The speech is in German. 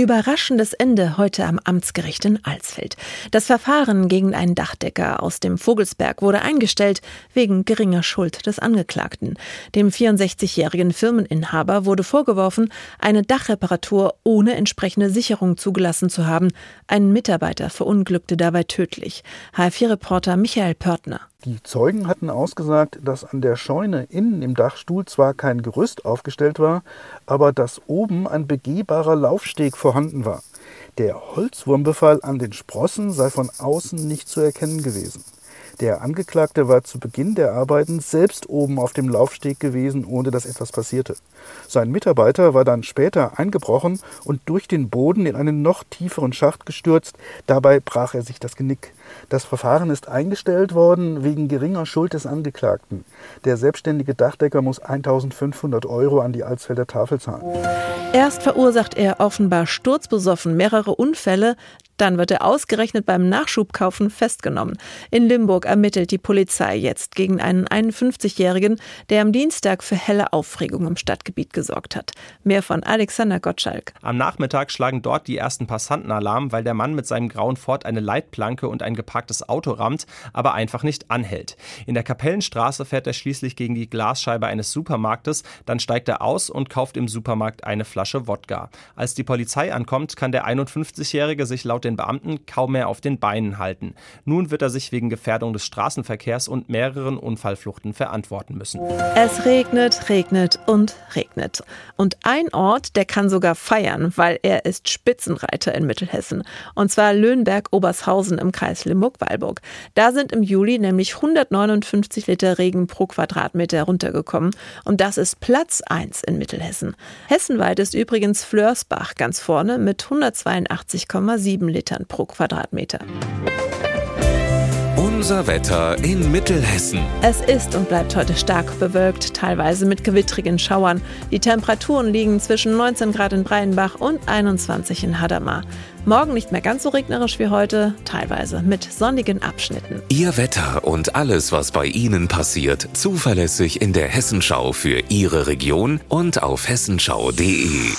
Überraschendes Ende heute am Amtsgericht in Alsfeld. Das Verfahren gegen einen Dachdecker aus dem Vogelsberg wurde eingestellt wegen geringer Schuld des Angeklagten. Dem 64-jährigen Firmeninhaber wurde vorgeworfen, eine Dachreparatur ohne entsprechende Sicherung zugelassen zu haben. Ein Mitarbeiter verunglückte dabei tödlich. HR4-Reporter Michael Pörtner. Die Zeugen hatten ausgesagt, dass an der Scheune innen im Dachstuhl zwar kein Gerüst aufgestellt war, aber dass oben ein begehbarer Laufsteg vorhanden war. Der Holzwurmbefall an den Sprossen sei von außen nicht zu erkennen gewesen. Der Angeklagte war zu Beginn der Arbeiten selbst oben auf dem Laufsteg gewesen, ohne dass etwas passierte. Sein Mitarbeiter war dann später eingebrochen und durch den Boden in einen noch tieferen Schacht gestürzt. Dabei brach er sich das Genick. Das Verfahren ist eingestellt worden wegen geringer Schuld des Angeklagten. Der selbstständige Dachdecker muss 1500 Euro an die Alsfelder Tafel zahlen. Erst verursacht er offenbar sturzbesoffen mehrere Unfälle, dann wird er ausgerechnet beim Nachschubkaufen festgenommen. In Limburg ermittelt die Polizei jetzt gegen einen 51-Jährigen, der am Dienstag für helle Aufregung im Stadtgebiet gesorgt hat. Mehr von Alexander Gottschalk. Am Nachmittag schlagen dort die ersten Passanten Alarm, weil der Mann mit seinem grauen Ford eine Leitplanke und ein geparktes Auto rammt, aber einfach nicht anhält. In der Kapellenstraße fährt er schließlich gegen die Glasscheibe eines Supermarktes, dann steigt er aus und kauft im Supermarkt eine Flasche Wodka. Als die Polizei ankommt, kann der 51-Jährige sich laut den Beamten kaum mehr auf den Beinen halten. Nun wird er sich wegen Gefährdung des Straßenverkehrs und mehreren Unfallfluchten verantworten müssen. Es regnet, regnet und regnet. Und ein Ort, der kann sogar feiern, weil er ist Spitzenreiter in Mittelhessen. Und zwar Löhnberg-Obershausen im Kreis Limburg-Weilburg. Da sind im Juli nämlich 159 Liter Regen pro Quadratmeter runtergekommen. Und das ist Platz 1 in Mittelhessen. Hessenweit ist übrigens Flörsbach ganz vorne mit 182,7 Litern pro Quadratmeter. Unser Wetter in Mittelhessen. Es ist und bleibt heute stark bewölkt, teilweise mit gewittrigen Schauern. Die Temperaturen liegen zwischen 19 Grad in Breinbach und 21 in Hadamar. Morgen nicht mehr ganz so regnerisch wie heute, teilweise mit sonnigen Abschnitten. Ihr Wetter und alles, was bei Ihnen passiert, zuverlässig in der Hessenschau für Ihre Region und auf hessenschau.de.